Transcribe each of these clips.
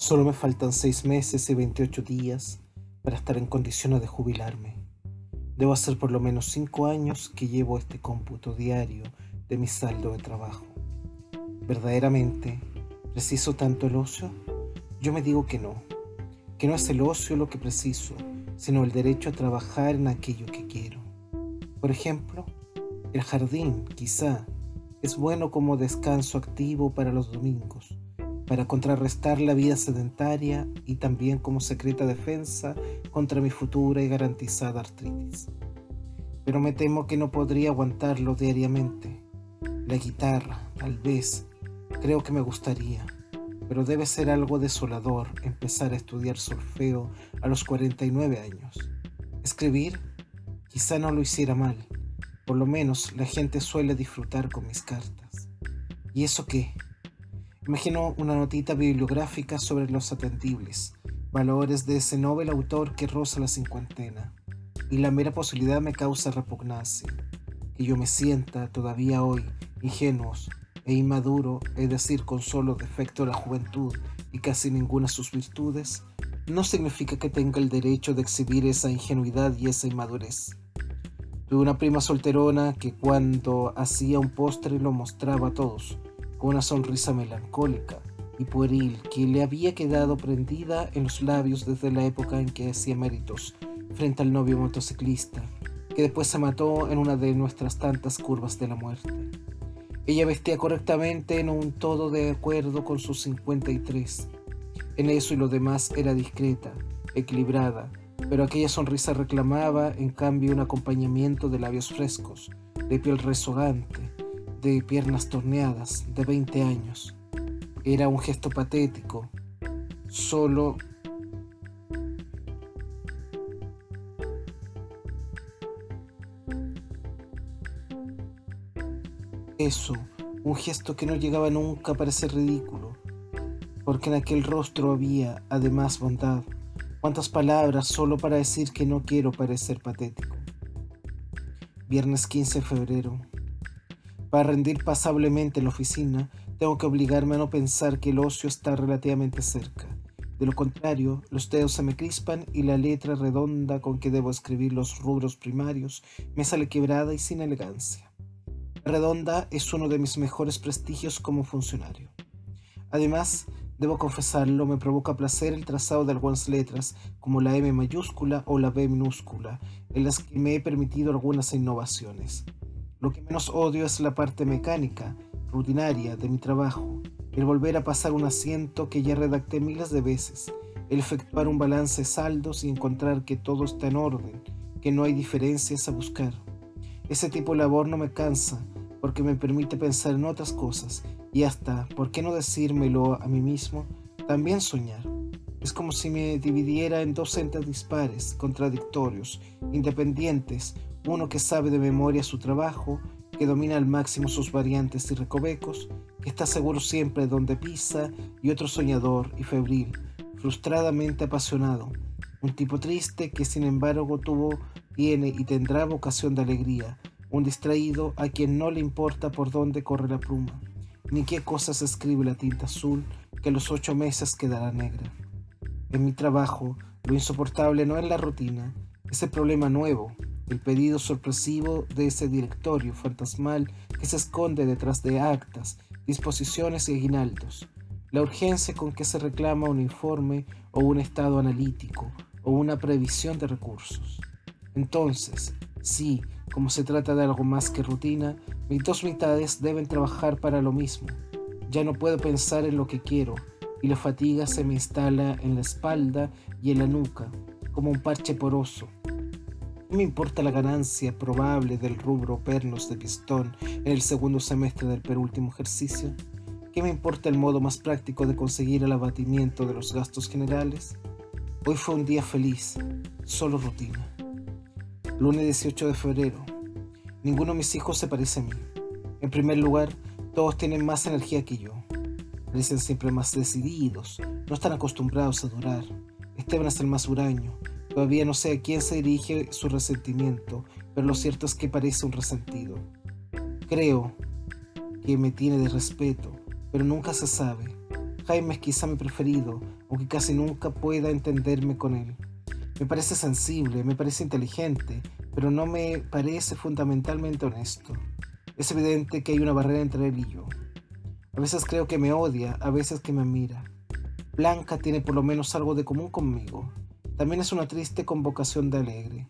Solo me faltan seis meses y 28 días para estar en condiciones de jubilarme. Debo hacer por lo menos cinco años que llevo este cómputo diario de mi saldo de trabajo. ¿Verdaderamente preciso tanto el ocio? Yo me digo que no, que no es el ocio lo que preciso, sino el derecho a trabajar en aquello que quiero. Por ejemplo, el jardín, quizá, es bueno como descanso activo para los domingos, para contrarrestar la vida sedentaria y también como secreta defensa contra mi futura y garantizada artritis. Pero me temo que no podría aguantarlo diariamente. La guitarra, tal vez, creo que me gustaría, pero debe ser algo desolador empezar a estudiar solfeo a los 49 años. Escribir, quizá no lo hiciera mal, por lo menos la gente suele disfrutar con mis cartas. ¿Y eso qué? Imagino una notita bibliográfica sobre los atendibles, valores de ese novel autor que roza la cincuentena, y la mera posibilidad me causa repugnancia, que yo me sienta todavía hoy ingenuos e inmaduro, es decir, con solo defecto de la juventud y casi ninguna de sus virtudes, no significa que tenga el derecho de exhibir esa ingenuidad y esa inmadurez. Tuve una prima solterona que cuando hacía un postre lo mostraba a todos, una sonrisa melancólica y pueril que le había quedado prendida en los labios desde la época en que hacía méritos frente al novio motociclista, que después se mató en una de nuestras tantas curvas de la muerte. Ella vestía correctamente en un todo de acuerdo con sus 53. En eso y lo demás era discreta, equilibrada, pero aquella sonrisa reclamaba en cambio un acompañamiento de labios frescos, de piel rezogante, de piernas torneadas, de 20 años. Era un gesto patético, solo eso, un gesto que no llegaba nunca a parecer ridículo, porque en aquel rostro había, además, bondad. Cuántas palabras solo para decir que no quiero parecer patético. Viernes 15 de febrero. Para rendir pasablemente en la oficina, tengo que obligarme a no pensar que el ocio está relativamente cerca. De lo contrario, los dedos se me crispan y la letra redonda con que debo escribir los rubros primarios me sale quebrada y sin elegancia. Redonda es uno de mis mejores prestigios como funcionario. Además, debo confesarlo, me provoca placer el trazado de algunas letras, como la M mayúscula o la B minúscula, en las que me he permitido algunas innovaciones. Lo que menos odio es la parte mecánica, rutinaria de mi trabajo, el volver a pasar un asiento que ya redacté miles de veces, el efectuar un balance saldos y encontrar que todo está en orden, que no hay diferencias a buscar. Ese tipo de labor no me cansa, porque me permite pensar en otras cosas y hasta, ¿por qué no decírmelo a mí mismo? También soñar. Es como si me dividiera en dos entes dispares, contradictorios, independientes, uno que sabe de memoria su trabajo, que domina al máximo sus variantes y recovecos, que está seguro siempre de donde pisa, y otro soñador y febril, frustradamente apasionado, un tipo triste que sin embargo tuvo, tiene y tendrá vocación de alegría, un distraído a quien no le importa por dónde corre la pluma, ni qué cosas escribe la tinta azul que los ocho meses quedará negra. En mi trabajo, lo insoportable no es la rutina, ese problema nuevo, el pedido sorpresivo de ese directorio fantasmal que se esconde detrás de actas, disposiciones y aguinaldos, la urgencia con que se reclama un informe o un estado analítico o una previsión de recursos. Entonces, sí, como se trata de algo más que rutina, mis dos mitades deben trabajar para lo mismo. Ya no puedo pensar en lo que quiero y la fatiga se me instala en la espalda y en la nuca, como un parche poroso no me importa la ganancia probable del rubro pernos de pistón en el segundo semestre del penúltimo ejercicio. ¿Qué me importa el modo más práctico de conseguir el abatimiento de los gastos generales? Hoy fue un día feliz, solo rutina. Lunes 18 de febrero. Ninguno de mis hijos se parece a mí. En primer lugar, todos tienen más energía que yo. Parecen siempre más decididos, no están acostumbrados a durar. Esteban es el más huraño, Todavía no sé a quién se dirige su resentimiento, pero lo cierto es que parece un resentido. Creo que me tiene de respeto, pero nunca se sabe. Jaime es quizá mi preferido, aunque casi nunca pueda entenderme con él. Me parece sensible, me parece inteligente, pero no me parece fundamentalmente honesto. Es evidente que hay una barrera entre él y yo. A veces creo que me odia, a veces que me admira. Blanca tiene por lo menos algo de común conmigo. También es una triste convocación de alegre.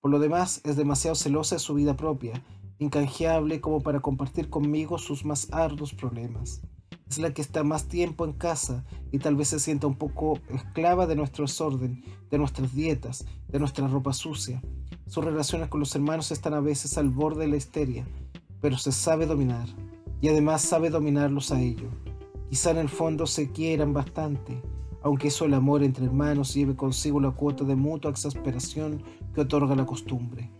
Por lo demás, es demasiado celosa de su vida propia, incanjeable como para compartir conmigo sus más arduos problemas. Es la que está más tiempo en casa y tal vez se sienta un poco esclava de nuestro desorden, de nuestras dietas, de nuestra ropa sucia. Sus relaciones con los hermanos están a veces al borde de la histeria, pero se sabe dominar y además sabe dominarlos a ellos. Quizá en el fondo se quieran bastante, aunque eso el amor entre hermanos lleve consigo la cuota de mutua exasperación que otorga la costumbre.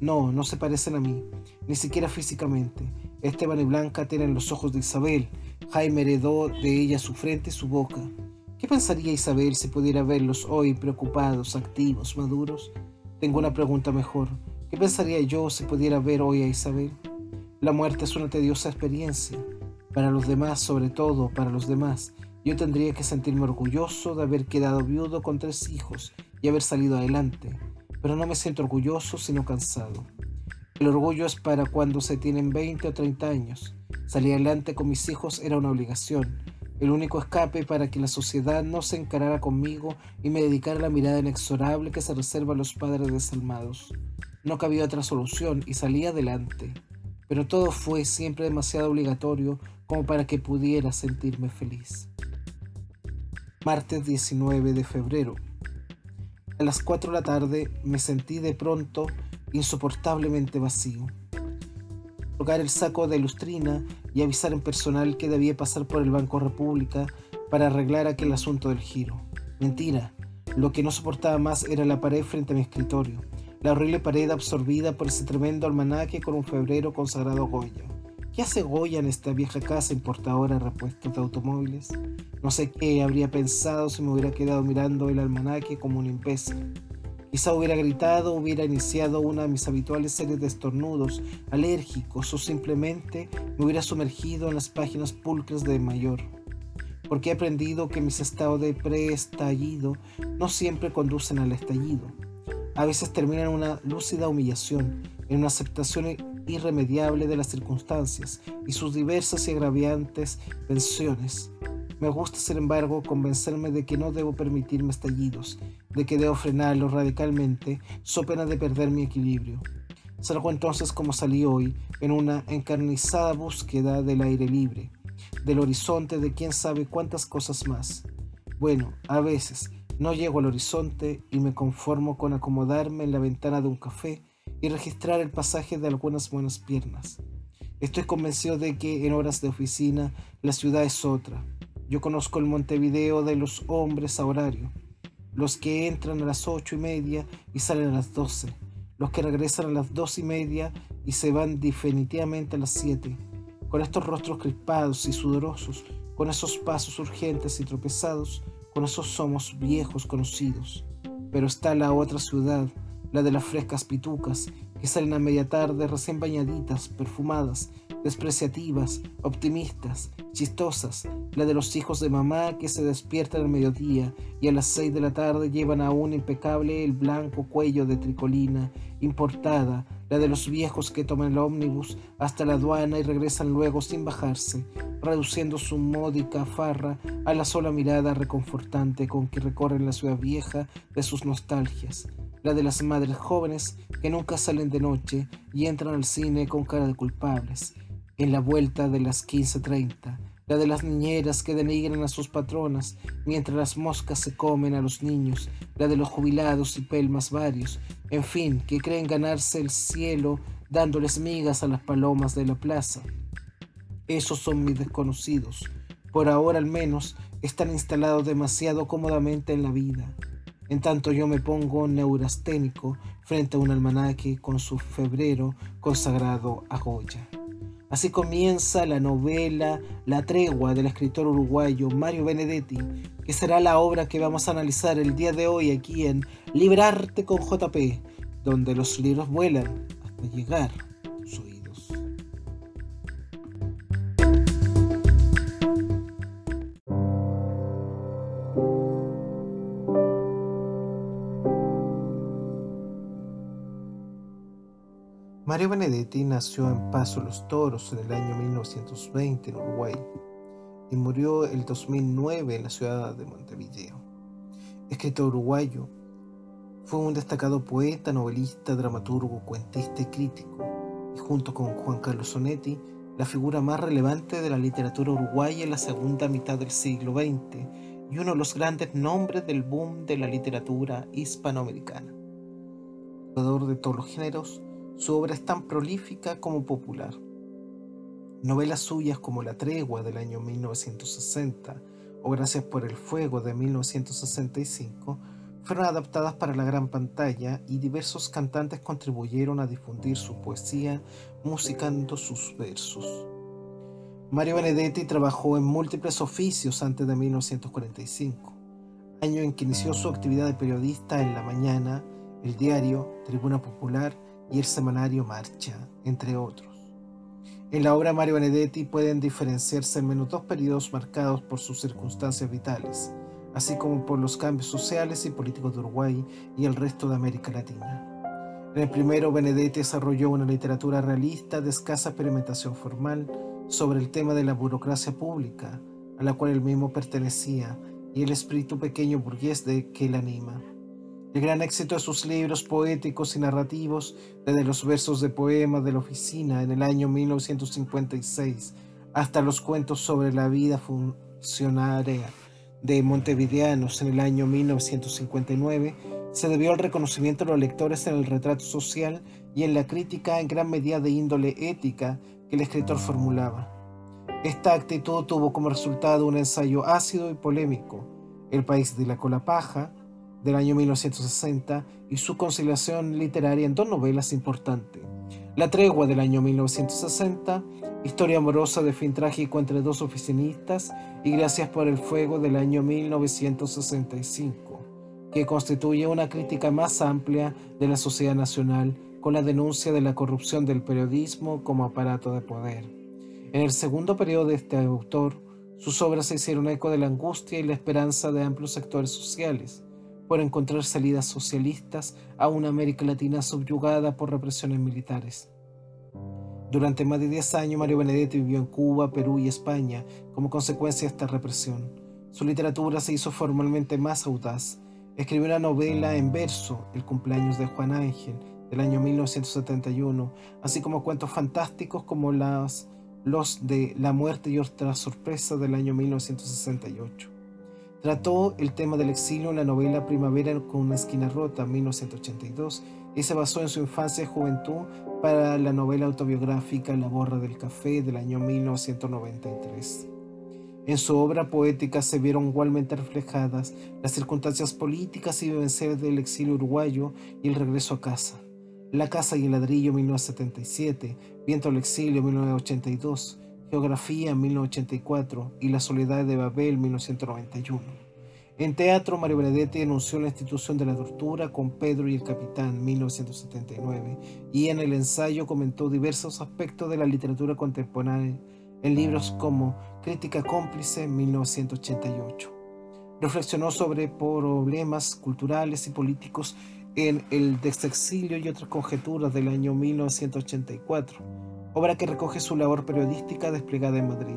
No, no se parecen a mí, ni siquiera físicamente. Esteban y Blanca tienen los ojos de Isabel, Jaime heredó de ella su frente y su boca. ¿Qué pensaría Isabel si pudiera verlos hoy preocupados, activos, maduros? Tengo una pregunta mejor. ¿Qué pensaría yo si pudiera ver hoy a Isabel? La muerte es una tediosa experiencia. Para los demás, sobre todo para los demás, yo tendría que sentirme orgulloso de haber quedado viudo con tres hijos y haber salido adelante, pero no me siento orgulloso sino cansado. El orgullo es para cuando se tienen 20 o 30 años. Salir adelante con mis hijos era una obligación, el único escape para que la sociedad no se encarara conmigo y me dedicara la mirada inexorable que se reserva a los padres desalmados. No cabía otra solución y salí adelante, pero todo fue siempre demasiado obligatorio como para que pudiera sentirme feliz martes 19 de febrero. A las 4 de la tarde me sentí de pronto insoportablemente vacío. Tocar el saco de lustrina y avisar en personal que debía pasar por el Banco República para arreglar aquel asunto del giro. Mentira, lo que no soportaba más era la pared frente a mi escritorio, la horrible pared absorbida por ese tremendo almanaque con un febrero consagrado a Goya. ¿Qué hace Goya en esta vieja casa importadora de repuestos de automóviles? No sé qué habría pensado si me hubiera quedado mirando el almanaque como un imbécil. Quizá hubiera gritado, hubiera iniciado una de mis habituales series de estornudos alérgicos o simplemente me hubiera sumergido en las páginas pulcras de Mayor. Porque he aprendido que mis estados de preestallido no siempre conducen al estallido. A veces terminan en una lúcida humillación, en una aceptación irremediable de las circunstancias y sus diversas y agraviantes pensiones. Me gusta, sin embargo, convencerme de que no debo permitirme estallidos, de que debo frenarlos radicalmente, so pena de perder mi equilibrio. Salgo entonces como salí hoy, en una encarnizada búsqueda del aire libre, del horizonte de quién sabe cuántas cosas más. Bueno, a veces no llego al horizonte y me conformo con acomodarme en la ventana de un café y registrar el pasaje de algunas buenas piernas. Estoy convencido de que en horas de oficina la ciudad es otra. Yo conozco el Montevideo de los hombres a horario, los que entran a las ocho y media y salen a las doce, los que regresan a las dos y media y se van definitivamente a las siete, con estos rostros crispados y sudorosos, con esos pasos urgentes y tropezados, con esos somos viejos conocidos. Pero está la otra ciudad, la de las frescas pitucas, que salen a media tarde recién bañaditas, perfumadas, despreciativas, optimistas, chistosas, la de los hijos de mamá que se despiertan al mediodía y a las seis de la tarde llevan aún impecable el blanco cuello de tricolina importada, la de los viejos que toman el ómnibus hasta la aduana y regresan luego sin bajarse, reduciendo su módica farra a la sola mirada reconfortante con que recorren la ciudad vieja de sus nostalgias la de las madres jóvenes que nunca salen de noche y entran al cine con cara de culpables, en la vuelta de las 15.30, la de las niñeras que denigran a sus patronas mientras las moscas se comen a los niños, la de los jubilados y pelmas varios, en fin, que creen ganarse el cielo dándoles migas a las palomas de la plaza. Esos son mis desconocidos. Por ahora al menos están instalados demasiado cómodamente en la vida. En tanto yo me pongo neurasténico frente a un almanaque con su febrero consagrado a Goya. Así comienza la novela La tregua del escritor uruguayo Mario Benedetti, que será la obra que vamos a analizar el día de hoy aquí en Librarte con JP, donde los libros vuelan hasta llegar Mario Benedetti nació en Paso Los Toros en el año 1920 en Uruguay y murió el 2009 en la ciudad de Montevideo. Escritor uruguayo, fue un destacado poeta, novelista, dramaturgo, cuentista y crítico, y junto con Juan Carlos Sonetti, la figura más relevante de la literatura uruguaya en la segunda mitad del siglo XX y uno de los grandes nombres del boom de la literatura hispanoamericana. Jugador de todos los géneros, su obra es tan prolífica como popular. Novelas suyas como La Tregua del año 1960 o Gracias por el Fuego de 1965 fueron adaptadas para la gran pantalla y diversos cantantes contribuyeron a difundir su poesía musicando sus versos. Mario Benedetti trabajó en múltiples oficios antes de 1945, año en que inició su actividad de periodista en La Mañana, El Diario, Tribuna Popular y el semanario Marcha, entre otros. En la obra Mario Benedetti pueden diferenciarse al menos dos periodos marcados por sus circunstancias vitales, así como por los cambios sociales y políticos de Uruguay y el resto de América Latina. En el primero, Benedetti desarrolló una literatura realista de escasa experimentación formal sobre el tema de la burocracia pública, a la cual él mismo pertenecía, y el espíritu pequeño burgués de que él anima. El gran éxito de sus libros poéticos y narrativos, desde los versos de poemas de la oficina en el año 1956 hasta los cuentos sobre la vida funcionaria de Montevideanos en el año 1959 se debió al reconocimiento de los lectores en el retrato social y en la crítica en gran medida de índole ética que el escritor formulaba. Esta actitud tuvo como resultado un ensayo ácido y polémico, El país de la cola paja, del año 1960, y su conciliación literaria en dos novelas importantes, La tregua del año 1960 Historia amorosa de fin trágico entre dos oficinistas y Gracias por el fuego del año 1965, que constituye una crítica más amplia de la sociedad nacional con la denuncia de la corrupción del periodismo como aparato de poder. En el segundo periodo de este autor, sus obras se hicieron eco de la angustia y la esperanza de amplios sectores sociales por encontrar salidas socialistas a una América Latina subyugada por represiones militares. Durante más de 10 años, Mario Benedetti vivió en Cuba, Perú y España como consecuencia de esta represión. Su literatura se hizo formalmente más audaz. Escribió una novela en verso, El cumpleaños de Juan Ángel, del año 1971, así como cuentos fantásticos como las, los de La muerte y otra sorpresa del año 1968. Trató el tema del exilio en la novela Primavera con una esquina rota, 1982, y se basó en su infancia y juventud para la novela autobiográfica La borra del café del año 1993. En su obra poética se vieron igualmente reflejadas las circunstancias políticas y vivencias del exilio uruguayo y el regreso a casa. La casa y el ladrillo 1977, Viento al exilio 1982, Geografía 1984 y La soledad de Babel 1991. En teatro, Mario Benedetti denunció la institución de la tortura con Pedro y el Capitán 1979 y en el ensayo comentó diversos aspectos de la literatura contemporánea en libros como Crítica cómplice 1988. Reflexionó sobre problemas culturales y políticos en El desexilio y otras conjeturas del año 1984, obra que recoge su labor periodística desplegada en Madrid.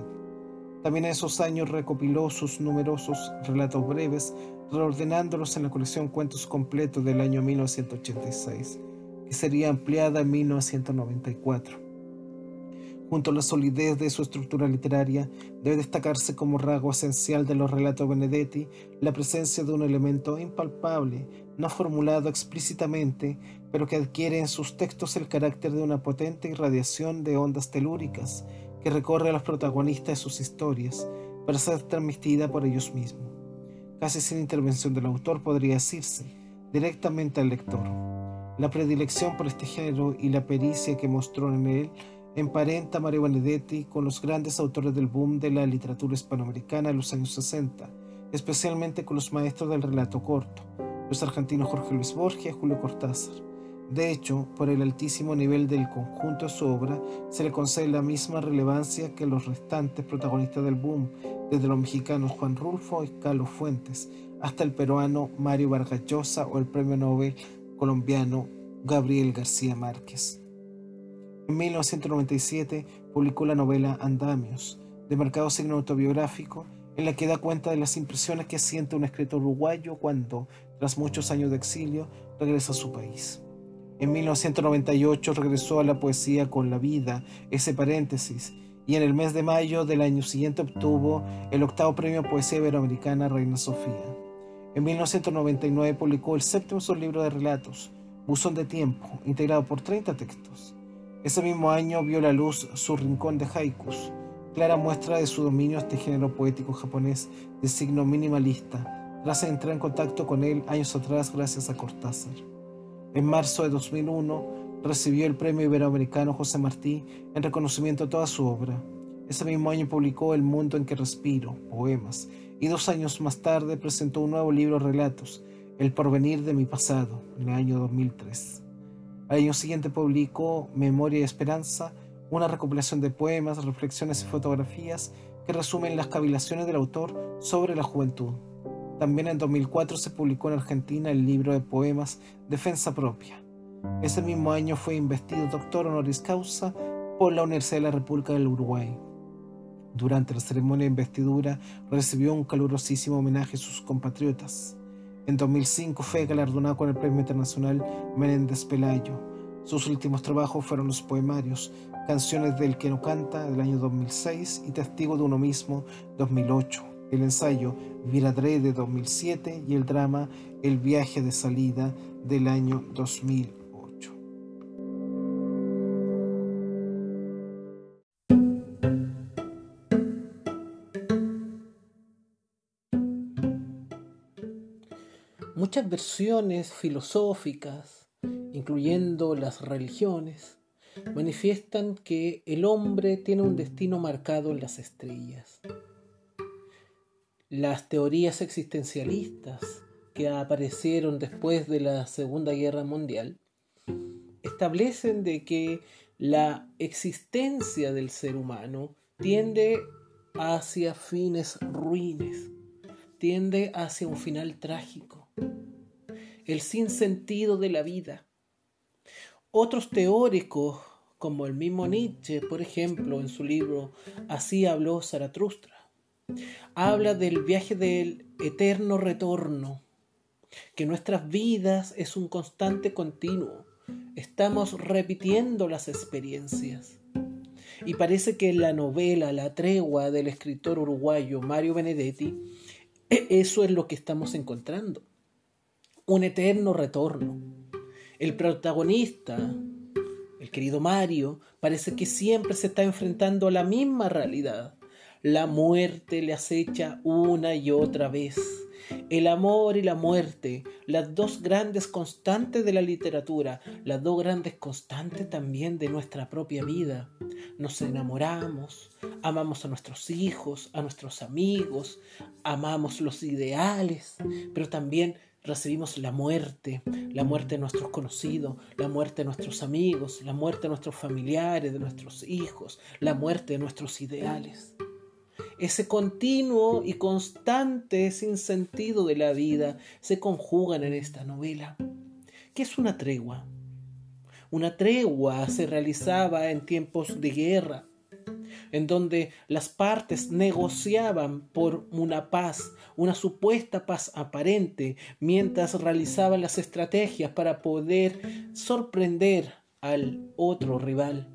También en esos años recopiló sus numerosos relatos breves, reordenándolos en la colección Cuentos Completos del año 1986, que sería ampliada en 1994. Junto a la solidez de su estructura literaria, debe destacarse como rasgo esencial de los relatos Benedetti la presencia de un elemento impalpable, no formulado explícitamente, pero que adquiere en sus textos el carácter de una potente irradiación de ondas telúricas, que recorre a los protagonistas de sus historias para ser transmitida por ellos mismos. Casi sin intervención del autor podría decirse, directamente al lector. La predilección por este género y la pericia que mostró en él emparenta a Mario Benedetti con los grandes autores del boom de la literatura hispanoamericana en los años 60, especialmente con los maestros del relato corto, los argentinos Jorge Luis Borges y Julio Cortázar. De hecho, por el altísimo nivel del conjunto de su obra, se le concede la misma relevancia que los restantes protagonistas del boom, desde los mexicanos Juan Rulfo y Carlos Fuentes, hasta el peruano Mario Vargas Llosa o el premio Nobel colombiano Gabriel García Márquez. En 1997 publicó la novela Andamios, de marcado signo autobiográfico, en la que da cuenta de las impresiones que siente un escritor uruguayo cuando, tras muchos años de exilio, regresa a su país. En 1998 regresó a la poesía con La vida, ese paréntesis, y en el mes de mayo del año siguiente obtuvo el octavo premio Poesía Iberoamericana Reina Sofía. En 1999 publicó el séptimo sublibro de relatos, Buzón de Tiempo, integrado por 30 textos. Ese mismo año vio la luz Su Rincón de Haikus, clara muestra de su dominio este género poético japonés de signo minimalista, tras entrar en contacto con él años atrás gracias a Cortázar. En marzo de 2001 recibió el Premio Iberoamericano José Martí en reconocimiento a toda su obra. Ese mismo año publicó El mundo en que respiro, poemas, y dos años más tarde presentó un nuevo libro relatos, El porvenir de mi pasado, en el año 2003. Al año siguiente publicó Memoria y Esperanza, una recopilación de poemas, reflexiones y fotografías que resumen las cavilaciones del autor sobre la juventud. También en 2004 se publicó en Argentina el libro de poemas Defensa Propia. Ese mismo año fue investido doctor honoris causa por la Universidad de la República del Uruguay. Durante la ceremonia de investidura recibió un calurosísimo homenaje a sus compatriotas. En 2005 fue galardonado con el Premio Internacional Menéndez Pelayo. Sus últimos trabajos fueron los poemarios Canciones del que no canta del año 2006 y Testigo de uno mismo 2008 el ensayo Viradre de 2007 y el drama El viaje de salida del año 2008. Muchas versiones filosóficas, incluyendo las religiones, manifiestan que el hombre tiene un destino marcado en las estrellas las teorías existencialistas que aparecieron después de la Segunda Guerra Mundial establecen de que la existencia del ser humano tiende hacia fines ruines, tiende hacia un final trágico, el sinsentido de la vida. Otros teóricos, como el mismo Nietzsche, por ejemplo, en su libro Así habló Zaratustra, habla del viaje del eterno retorno, que nuestras vidas es un constante continuo. Estamos repitiendo las experiencias. Y parece que en la novela La tregua del escritor uruguayo Mario Benedetti, e-, eso es lo que estamos encontrando. Un eterno retorno. El protagonista, el querido Mario, parece que siempre se está enfrentando a la misma realidad la muerte le acecha una y otra vez. El amor y la muerte, las dos grandes constantes de la literatura, las dos grandes constantes también de nuestra propia vida. Nos enamoramos, amamos a nuestros hijos, a nuestros amigos, amamos los ideales, pero también recibimos la muerte, la muerte de nuestros conocidos, la muerte de nuestros amigos, la muerte de nuestros familiares, de nuestros hijos, la muerte de nuestros ideales ese continuo y constante sinsentido de la vida se conjugan en esta novela. ¿Qué es una tregua? Una tregua se realizaba en tiempos de guerra, en donde las partes negociaban por una paz, una supuesta paz aparente, mientras realizaban las estrategias para poder sorprender al otro rival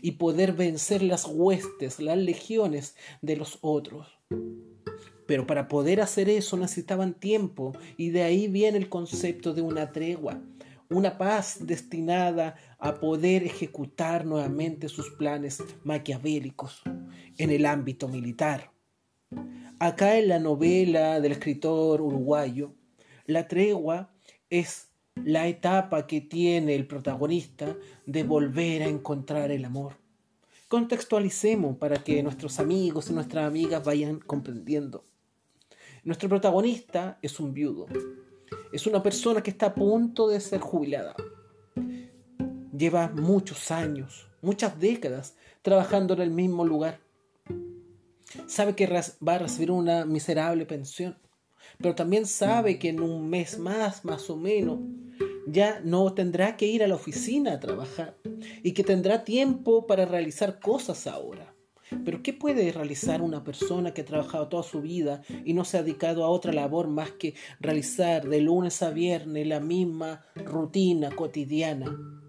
y poder vencer las huestes, las legiones de los otros. Pero para poder hacer eso necesitaban tiempo y de ahí viene el concepto de una tregua, una paz destinada a poder ejecutar nuevamente sus planes maquiavélicos en el ámbito militar. Acá en la novela del escritor uruguayo, la tregua es la etapa que tiene el protagonista de volver a encontrar el amor. Contextualicemos para que nuestros amigos y nuestras amigas vayan comprendiendo. Nuestro protagonista es un viudo. Es una persona que está a punto de ser jubilada. Lleva muchos años, muchas décadas trabajando en el mismo lugar. Sabe que va a recibir una miserable pensión, pero también sabe que en un mes más, más o menos, ya no tendrá que ir a la oficina a trabajar y que tendrá tiempo para realizar cosas ahora. Pero ¿qué puede realizar una persona que ha trabajado toda su vida y no se ha dedicado a otra labor más que realizar de lunes a viernes la misma rutina cotidiana?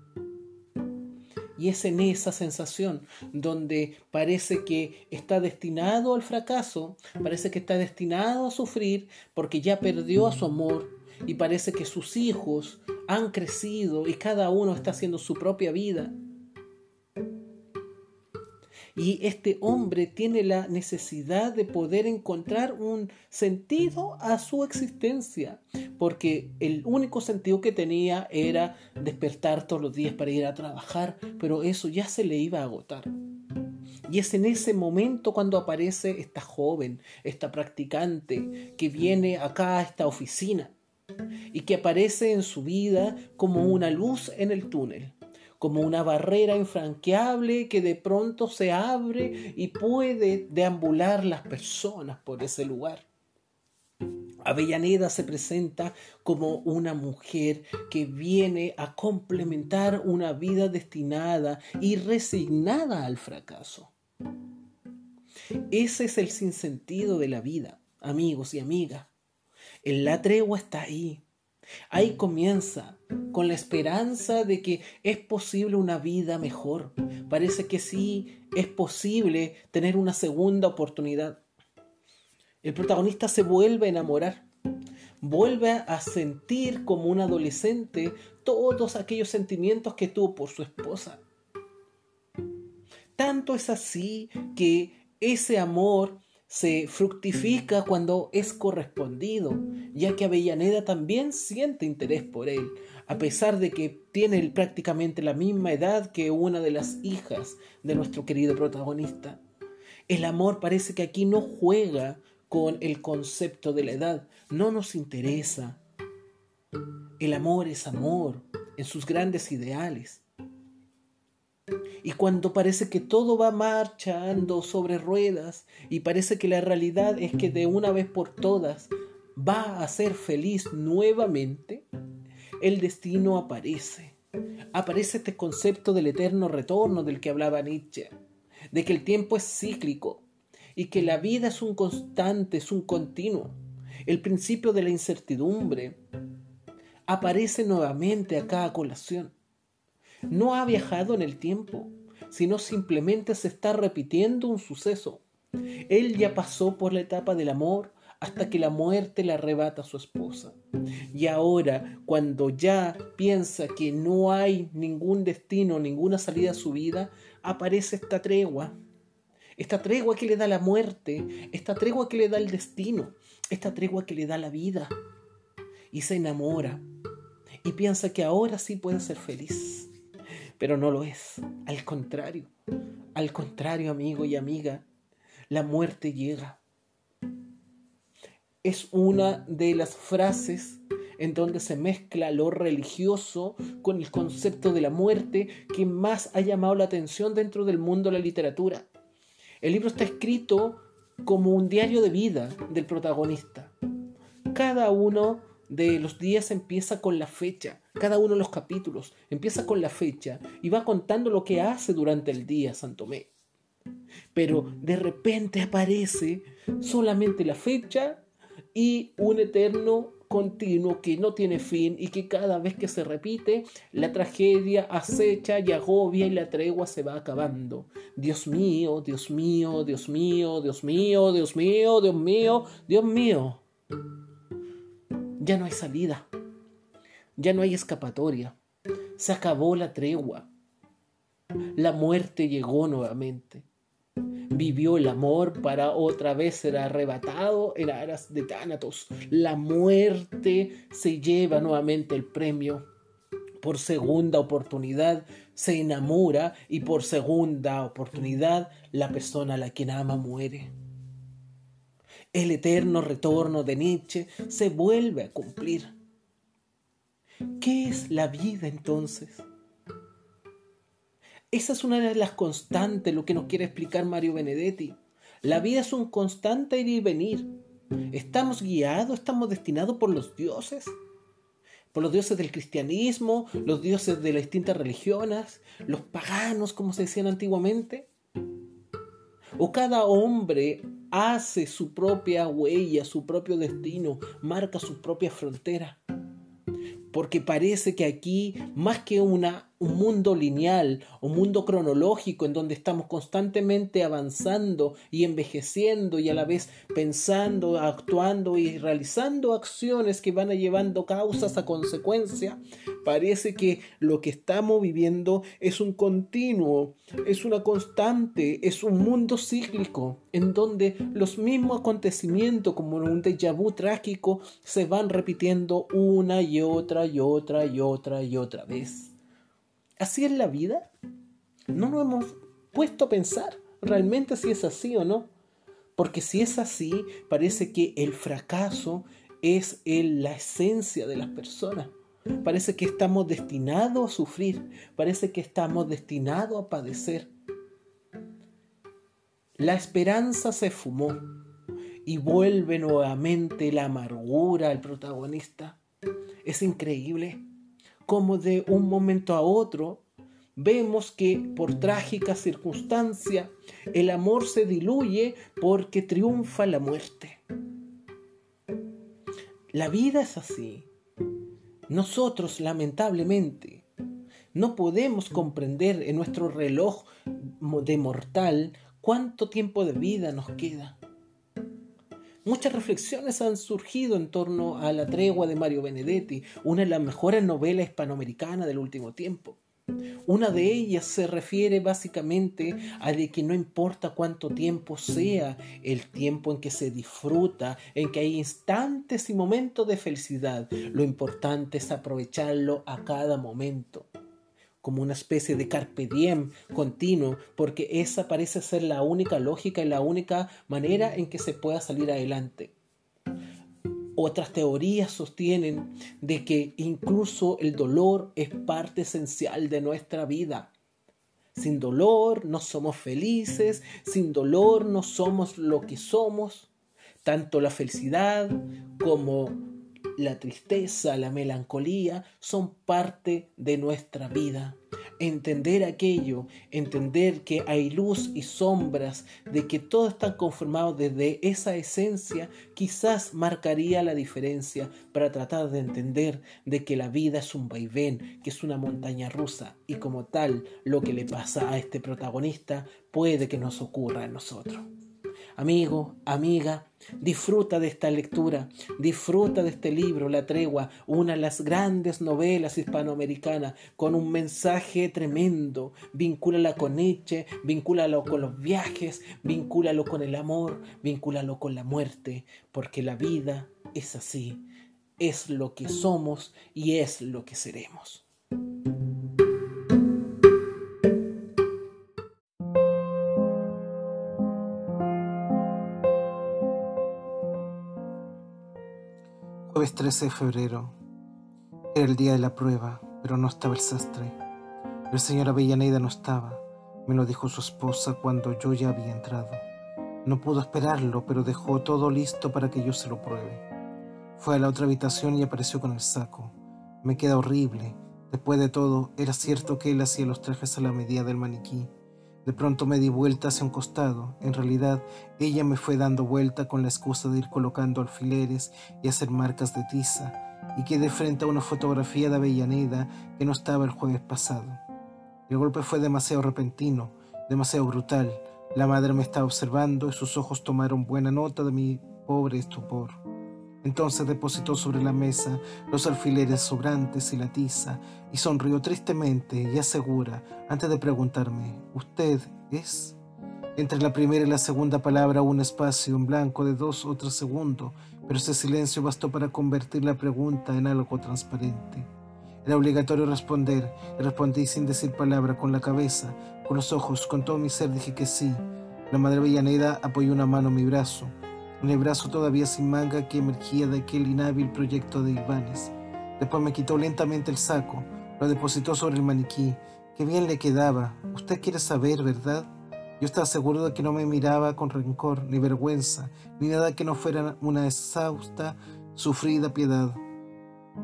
Y es en esa sensación donde parece que está destinado al fracaso, parece que está destinado a sufrir porque ya perdió a su amor y parece que sus hijos han crecido y cada uno está haciendo su propia vida. Y este hombre tiene la necesidad de poder encontrar un sentido a su existencia, porque el único sentido que tenía era despertar todos los días para ir a trabajar, pero eso ya se le iba a agotar. Y es en ese momento cuando aparece esta joven, esta practicante, que viene acá a esta oficina y que aparece en su vida como una luz en el túnel como una barrera infranqueable que de pronto se abre y puede deambular las personas por ese lugar. Avellaneda se presenta como una mujer que viene a complementar una vida destinada y resignada al fracaso. Ese es el sinsentido de la vida, amigos y amigas. En la tregua está ahí, Ahí comienza con la esperanza de que es posible una vida mejor. Parece que sí es posible tener una segunda oportunidad. El protagonista se vuelve a enamorar, vuelve a sentir como un adolescente todos aquellos sentimientos que tuvo por su esposa. Tanto es así que ese amor se fructifica cuando es correspondido, ya que Avellaneda también siente interés por él, a pesar de que tiene prácticamente la misma edad que una de las hijas de nuestro querido protagonista. El amor parece que aquí no juega con el concepto de la edad, no nos interesa. El amor es amor en sus grandes ideales. Y cuando parece que todo va marchando sobre ruedas y parece que la realidad es que de una vez por todas va a ser feliz nuevamente, el destino aparece. Aparece este concepto del eterno retorno del que hablaba Nietzsche, de que el tiempo es cíclico y que la vida es un constante, es un continuo. El principio de la incertidumbre aparece nuevamente acá a colación no ha viajado en el tiempo, sino simplemente se está repitiendo un suceso. Él ya pasó por la etapa del amor hasta que la muerte le arrebata a su esposa. Y ahora, cuando ya piensa que no hay ningún destino, ninguna salida a su vida, aparece esta tregua. Esta tregua que le da la muerte, esta tregua que le da el destino, esta tregua que le da la vida. Y se enamora. Y piensa que ahora sí puede ser feliz pero no lo es. Al contrario, al contrario, amigo y amiga, la muerte llega. Es una de las frases en donde se mezcla lo religioso con el concepto de la muerte que más ha llamado la atención dentro del mundo de la literatura. El libro está escrito como un diario de vida del protagonista. Cada uno de los días empieza con la fecha, cada uno de los capítulos empieza con la fecha y va contando lo que hace durante el día Santomé. Pero de repente aparece solamente la fecha y un eterno continuo que no tiene fin y que cada vez que se repite, la tragedia acecha y agobia y la tregua se va acabando. Dios mío, Dios mío, Dios mío, Dios mío, Dios mío, Dios mío, Dios mío ya no hay salida, ya no hay escapatoria, se acabó la tregua, la muerte llegó nuevamente. Vivió el amor para otra vez ser arrebatado en aras de Tánatos. La muerte se lleva nuevamente el premio. Por segunda oportunidad se enamora y por segunda oportunidad la persona a la quien ama muere el eterno retorno de Nietzsche se vuelve a cumplir. ¿Qué es la vida entonces? Esa es una de las constantes, lo que nos quiere explicar Mario Benedetti. La vida es un constante ir y venir. ¿Estamos guiados, estamos destinados por los dioses? por los dioses del cristianismo, los dioses de las distintas religiones, los paganos, como se decían antiguamente. O cada hombre hace su propia huella, su propio destino, marca su propia frontera. Porque parece que aquí, más que una un mundo lineal, un mundo cronológico en donde estamos constantemente avanzando y envejeciendo y a la vez pensando, actuando y realizando acciones que van llevando causas a consecuencia, parece que lo que estamos viviendo es un continuo, es una constante, es un mundo cíclico en donde los mismos acontecimientos como un déjà vu trágico se van repitiendo una y otra y otra y otra y otra vez. ¿Así es la vida? No nos hemos puesto a pensar realmente si es así o no. Porque si es así, parece que el fracaso es la esencia de las personas. Parece que estamos destinados a sufrir, parece que estamos destinados a padecer. La esperanza se fumó y vuelve nuevamente la amargura al protagonista. Es increíble como de un momento a otro vemos que por trágica circunstancia el amor se diluye porque triunfa la muerte. La vida es así. Nosotros, lamentablemente, no podemos comprender en nuestro reloj de mortal cuánto tiempo de vida nos queda. Muchas reflexiones han surgido en torno a La tregua de Mario Benedetti, una de las mejores novelas hispanoamericanas del último tiempo. Una de ellas se refiere básicamente a que no importa cuánto tiempo sea el tiempo en que se disfruta, en que hay instantes y momentos de felicidad, lo importante es aprovecharlo a cada momento como una especie de carpe diem continuo, porque esa parece ser la única lógica y la única manera en que se pueda salir adelante. Otras teorías sostienen de que incluso el dolor es parte esencial de nuestra vida. Sin dolor no somos felices, sin dolor no somos lo que somos. Tanto la felicidad como la tristeza, la melancolía son parte de nuestra vida. Entender aquello, entender que hay luz y sombras, de que todo está conformado desde esa esencia, quizás marcaría la diferencia para tratar de entender de que la vida es un vaivén, que es una montaña rusa y como tal lo que le pasa a este protagonista puede que nos ocurra a nosotros. Amigo, amiga, disfruta de esta lectura, disfruta de este libro, La Tregua, una de las grandes novelas hispanoamericanas con un mensaje tremendo. Vincúlala con Nietzsche, vincúlalo con los viajes, vincúlalo con el amor, vincúlalo con la muerte, porque la vida es así, es lo que somos y es lo que seremos. Jueves 13 de febrero. Era el día de la prueba, pero no estaba el sastre. El señor Avellaneda no estaba. Me lo dijo su esposa cuando yo ya había entrado. No pudo esperarlo, pero dejó todo listo para que yo se lo pruebe. Fue a la otra habitación y apareció con el saco. Me queda horrible. Después de todo, era cierto que él hacía los trajes a la medida del maniquí. De pronto me di vuelta hacia un costado. En realidad, ella me fue dando vuelta con la excusa de ir colocando alfileres y hacer marcas de tiza, y quedé frente a una fotografía de Avellaneda que no estaba el jueves pasado. El golpe fue demasiado repentino, demasiado brutal. La madre me estaba observando y sus ojos tomaron buena nota de mi pobre estupor. Entonces depositó sobre la mesa los alfileres sobrantes y la tiza y sonrió tristemente y asegura, antes de preguntarme, ¿usted es? Entre la primera y la segunda palabra un espacio en blanco de dos o tres segundos, pero ese silencio bastó para convertir la pregunta en algo transparente. Era obligatorio responder, y respondí sin decir palabra, con la cabeza, con los ojos, con todo mi ser dije que sí. La madre Villaneda apoyó una mano en mi brazo, el brazo todavía sin manga que emergía de aquel inhábil proyecto de Ivanes. Después me quitó lentamente el saco, lo depositó sobre el maniquí. Qué bien le quedaba. Usted quiere saber, ¿verdad? Yo estaba seguro de que no me miraba con rencor, ni vergüenza, ni nada que no fuera una exhausta, sufrida piedad.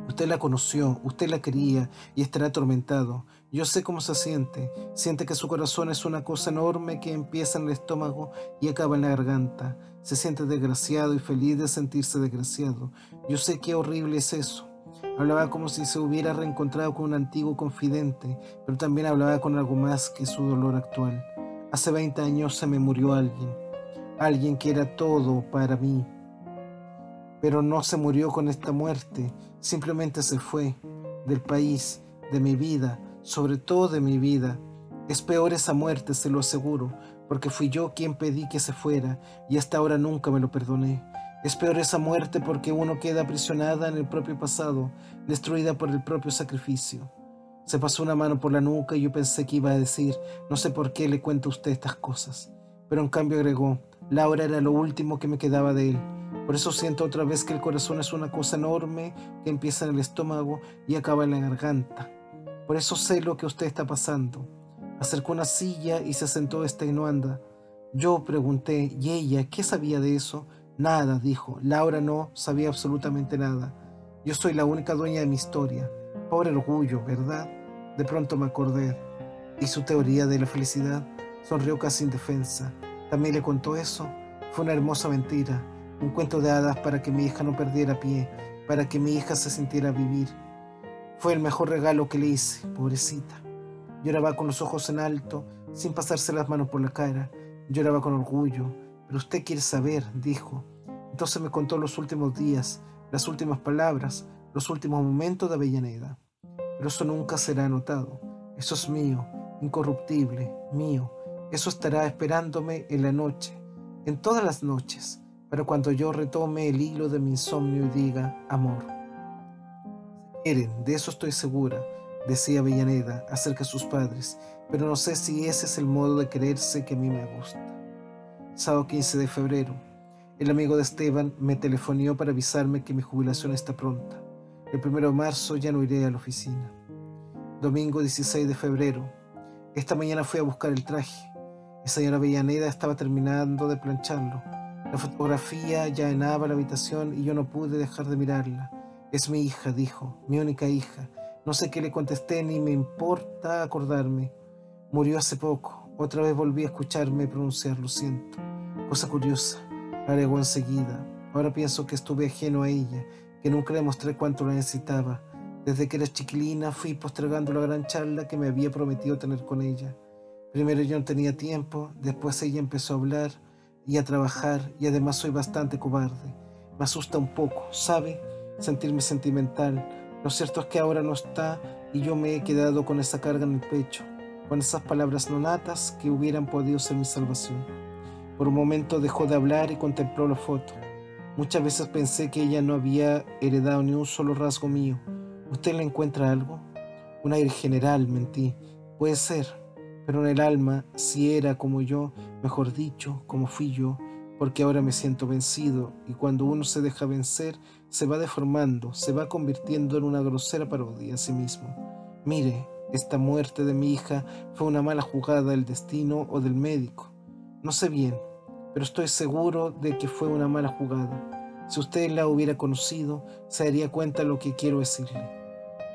Usted la conoció, usted la quería y estará atormentado. Yo sé cómo se siente. Siente que su corazón es una cosa enorme que empieza en el estómago y acaba en la garganta. Se siente desgraciado y feliz de sentirse desgraciado. Yo sé qué horrible es eso. Hablaba como si se hubiera reencontrado con un antiguo confidente, pero también hablaba con algo más que su dolor actual. Hace 20 años se me murió alguien, alguien que era todo para mí. Pero no se murió con esta muerte, simplemente se fue del país, de mi vida, sobre todo de mi vida. Es peor esa muerte, se lo aseguro, porque fui yo quien pedí que se fuera y hasta ahora nunca me lo perdoné. Es peor esa muerte porque uno queda aprisionada en el propio pasado, destruida por el propio sacrificio. Se pasó una mano por la nuca y yo pensé que iba a decir, no sé por qué le cuento a usted estas cosas. Pero en cambio agregó, Laura era lo último que me quedaba de él. Por eso siento otra vez que el corazón es una cosa enorme que empieza en el estómago y acaba en la garganta. Por eso sé lo que usted está pasando. Acercó una silla y se sentó extenuanda. Yo pregunté, ¿y ella qué sabía de eso? Nada, dijo. Laura no sabía absolutamente nada. Yo soy la única dueña de mi historia. Pobre orgullo, ¿verdad? De pronto me acordé. ¿Y su teoría de la felicidad? Sonrió casi indefensa. ¿También le contó eso? Fue una hermosa mentira. Un cuento de hadas para que mi hija no perdiera pie, para que mi hija se sintiera vivir. Fue el mejor regalo que le hice, pobrecita. Lloraba con los ojos en alto, sin pasarse las manos por la cara. Lloraba con orgullo pero usted quiere saber, dijo. Entonces me contó los últimos días, las últimas palabras, los últimos momentos de Avellaneda. Pero eso nunca será anotado. Eso es mío, incorruptible, mío. Eso estará esperándome en la noche, en todas las noches, para cuando yo retome el hilo de mi insomnio y diga, amor. quieren, de eso estoy segura, decía Avellaneda acerca de sus padres, pero no sé si ese es el modo de quererse que a mí me gusta sábado 15 de febrero. El amigo de Esteban me telefonió para avisarme que mi jubilación está pronta. El 1 de marzo ya no iré a la oficina. Domingo 16 de febrero. Esta mañana fui a buscar el traje. La señora Avellaneda estaba terminando de plancharlo. La fotografía ya llenaba la habitación y yo no pude dejar de mirarla. Es mi hija, dijo, mi única hija. No sé qué le contesté ni me importa acordarme. Murió hace poco. Otra vez volví a escucharme pronunciar lo siento. Cosa curiosa, agregó enseguida. Ahora pienso que estuve ajeno a ella, que nunca le mostré cuánto la necesitaba. Desde que era chiquilina fui postergando la gran charla que me había prometido tener con ella. Primero yo no tenía tiempo, después ella empezó a hablar y a trabajar y además soy bastante cobarde. Me asusta un poco, ¿sabe? Sentirme sentimental. Lo cierto es que ahora no está y yo me he quedado con esa carga en el pecho, con esas palabras nonatas que hubieran podido ser mi salvación. Por un momento dejó de hablar y contempló la foto. Muchas veces pensé que ella no había heredado ni un solo rasgo mío. ¿Usted le encuentra algo? Un aire general, mentí. Puede ser, pero en el alma, si era como yo, mejor dicho, como fui yo, porque ahora me siento vencido y cuando uno se deja vencer, se va deformando, se va convirtiendo en una grosera parodia a sí mismo. Mire, esta muerte de mi hija fue una mala jugada del destino o del médico. No sé bien, pero estoy seguro de que fue una mala jugada. Si usted la hubiera conocido, se daría cuenta de lo que quiero decirle.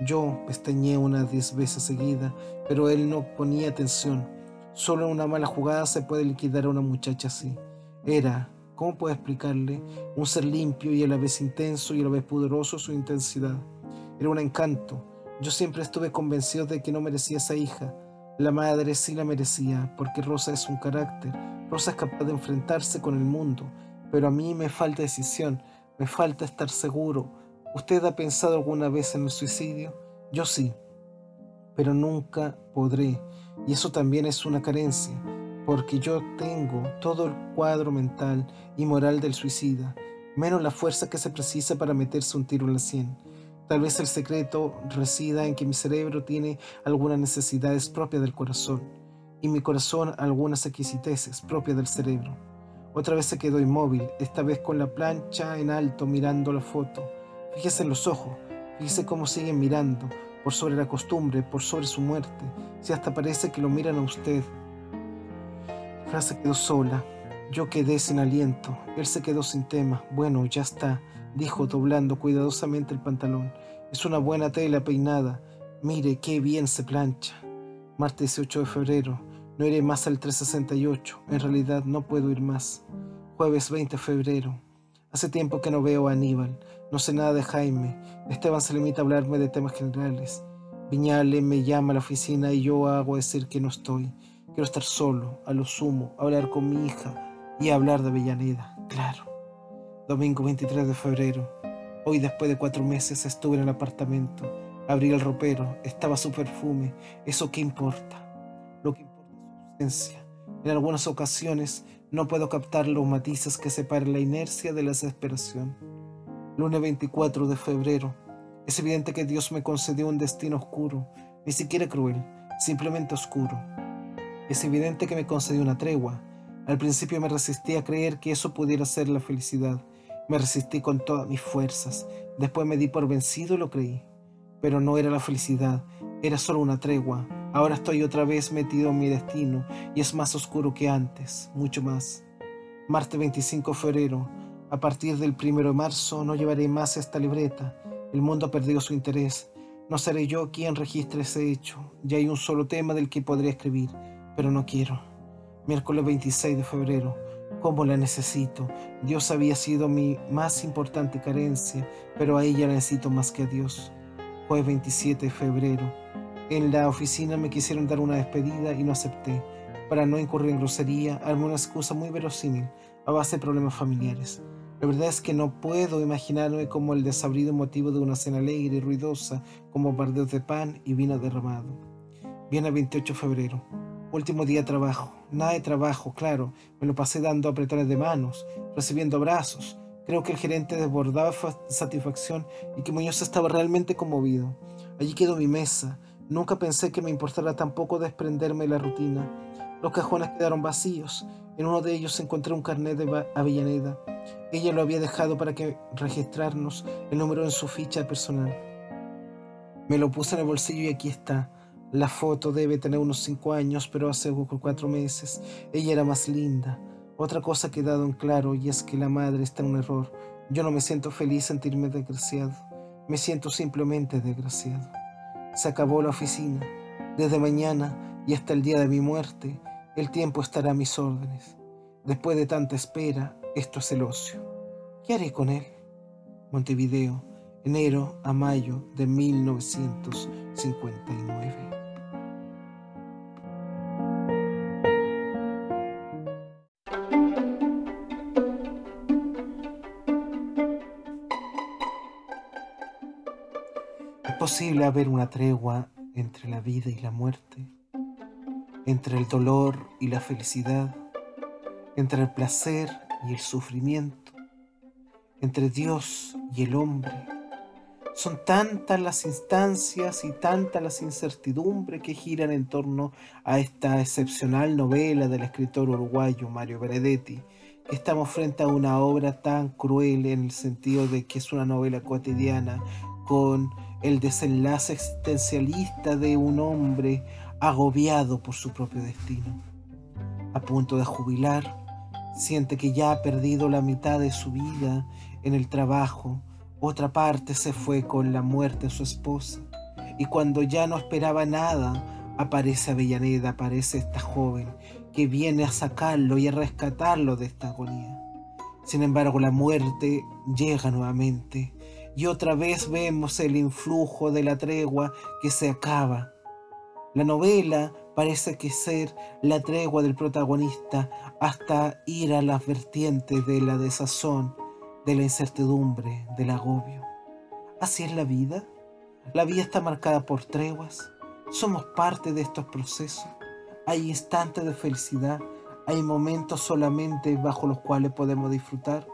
Yo pestañeé unas diez veces seguida, pero él no ponía atención. Solo en una mala jugada se puede liquidar a una muchacha así. Era, ¿cómo puedo explicarle? Un ser limpio y a la vez intenso y a la vez poderoso su intensidad. Era un encanto. Yo siempre estuve convencido de que no merecía esa hija. La madre sí la merecía, porque Rosa es un carácter, Rosa es capaz de enfrentarse con el mundo, pero a mí me falta decisión, me falta estar seguro. ¿Usted ha pensado alguna vez en el suicidio? Yo sí, pero nunca podré, y eso también es una carencia, porque yo tengo todo el cuadro mental y moral del suicida, menos la fuerza que se precisa para meterse un tiro en la sien. Tal vez el secreto resida en que mi cerebro tiene algunas necesidades propias del corazón y mi corazón algunas exquisiteces propias del cerebro. Otra vez se quedó inmóvil, esta vez con la plancha en alto mirando la foto. Fíjese en los ojos, fíjese cómo siguen mirando, por sobre la costumbre, por sobre su muerte, si hasta parece que lo miran a usted. Frase quedó sola, yo quedé sin aliento, él se quedó sin tema. Bueno, ya está, dijo doblando cuidadosamente el pantalón. Es una buena tela peinada. Mire qué bien se plancha. Martes 18 de febrero. No iré más al 368. En realidad no puedo ir más. Jueves 20 de febrero. Hace tiempo que no veo a Aníbal. No sé nada de Jaime. Esteban se limita a hablarme de temas generales. Viñale me llama a la oficina y yo hago decir que no estoy. Quiero estar solo, a lo sumo, hablar con mi hija y hablar de Avellaneda, claro. Domingo 23 de febrero. Hoy, después de cuatro meses, estuve en el apartamento. Abrí el ropero, estaba su perfume. ¿Eso qué importa? Lo que importa es su ausencia. En algunas ocasiones no puedo captar los matices que separan la inercia de la desesperación. Lunes 24 de febrero. Es evidente que Dios me concedió un destino oscuro, ni siquiera cruel, simplemente oscuro. Es evidente que me concedió una tregua. Al principio me resistí a creer que eso pudiera ser la felicidad me resistí con todas mis fuerzas. Después me di por vencido y lo creí. Pero no era la felicidad, era solo una tregua. Ahora estoy otra vez metido en mi destino y es más oscuro que antes, mucho más. Martes 25 de febrero. A partir del 1 de marzo no llevaré más esta libreta. El mundo ha perdido su interés. No seré yo quien registre ese hecho. Ya hay un solo tema del que podría escribir, pero no quiero. Miércoles 26 de febrero cómo la necesito. Dios había sido mi más importante carencia, pero a ella la necesito más que a Dios. Fue 27 de febrero. En la oficina me quisieron dar una despedida y no acepté. Para no incurrir en grosería, armé una excusa muy verosímil, a base de problemas familiares. La verdad es que no puedo imaginarme como el desabrido motivo de una cena alegre y ruidosa, como bardeos de pan y vino derramado. Viene el 28 de febrero. Último día de trabajo. Nada de trabajo, claro. Me lo pasé dando apretones de manos, recibiendo abrazos. Creo que el gerente desbordaba satisfacción y que Muñoz estaba realmente conmovido. Allí quedó mi mesa. Nunca pensé que me importara tampoco desprenderme de la rutina. Los cajones quedaron vacíos. En uno de ellos encontré un carnet de Avellaneda. Ella lo había dejado para que registrarnos el número en su ficha personal. Me lo puse en el bolsillo y aquí está. La foto debe tener unos cinco años, pero hace cuatro meses ella era más linda. Otra cosa ha quedado en claro y es que la madre está en un error. Yo no me siento feliz sentirme desgraciado. Me siento simplemente desgraciado. Se acabó la oficina. Desde mañana y hasta el día de mi muerte, el tiempo estará a mis órdenes. Después de tanta espera, esto es el ocio. ¿Qué haré con él? Montevideo, enero a mayo de 1959. Posible haber una tregua entre la vida y la muerte, entre el dolor y la felicidad, entre el placer y el sufrimiento, entre Dios y el hombre. Son tantas las instancias y tantas las incertidumbres que giran en torno a esta excepcional novela del escritor uruguayo Mario Benedetti, estamos frente a una obra tan cruel en el sentido de que es una novela cotidiana con el desenlace existencialista de un hombre agobiado por su propio destino. A punto de jubilar, siente que ya ha perdido la mitad de su vida en el trabajo, otra parte se fue con la muerte de su esposa, y cuando ya no esperaba nada, aparece Avellaneda, aparece esta joven que viene a sacarlo y a rescatarlo de esta agonía. Sin embargo, la muerte llega nuevamente y otra vez vemos el influjo de la tregua que se acaba. La novela parece que ser la tregua del protagonista hasta ir a las vertientes de la desazón, de la incertidumbre, del agobio. Así es la vida. La vida está marcada por treguas. Somos parte de estos procesos. Hay instantes de felicidad, hay momentos solamente bajo los cuales podemos disfrutar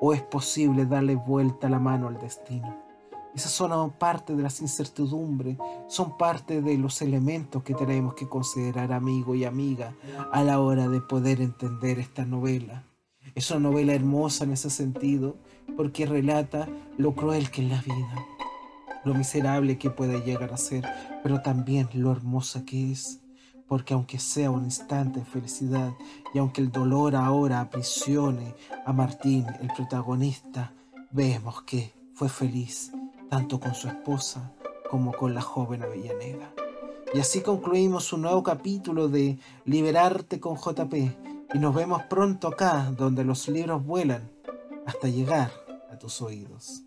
¿O es posible darle vuelta la mano al destino? Esas son parte de las incertidumbres, son parte de los elementos que tenemos que considerar amigo y amiga a la hora de poder entender esta novela. Es una novela hermosa en ese sentido porque relata lo cruel que es la vida, lo miserable que puede llegar a ser, pero también lo hermosa que es porque aunque sea un instante de felicidad y aunque el dolor ahora aprisione a Martín, el protagonista, vemos que fue feliz tanto con su esposa como con la joven Avellaneda. Y así concluimos un nuevo capítulo de Liberarte con JP y nos vemos pronto acá donde los libros vuelan hasta llegar a tus oídos.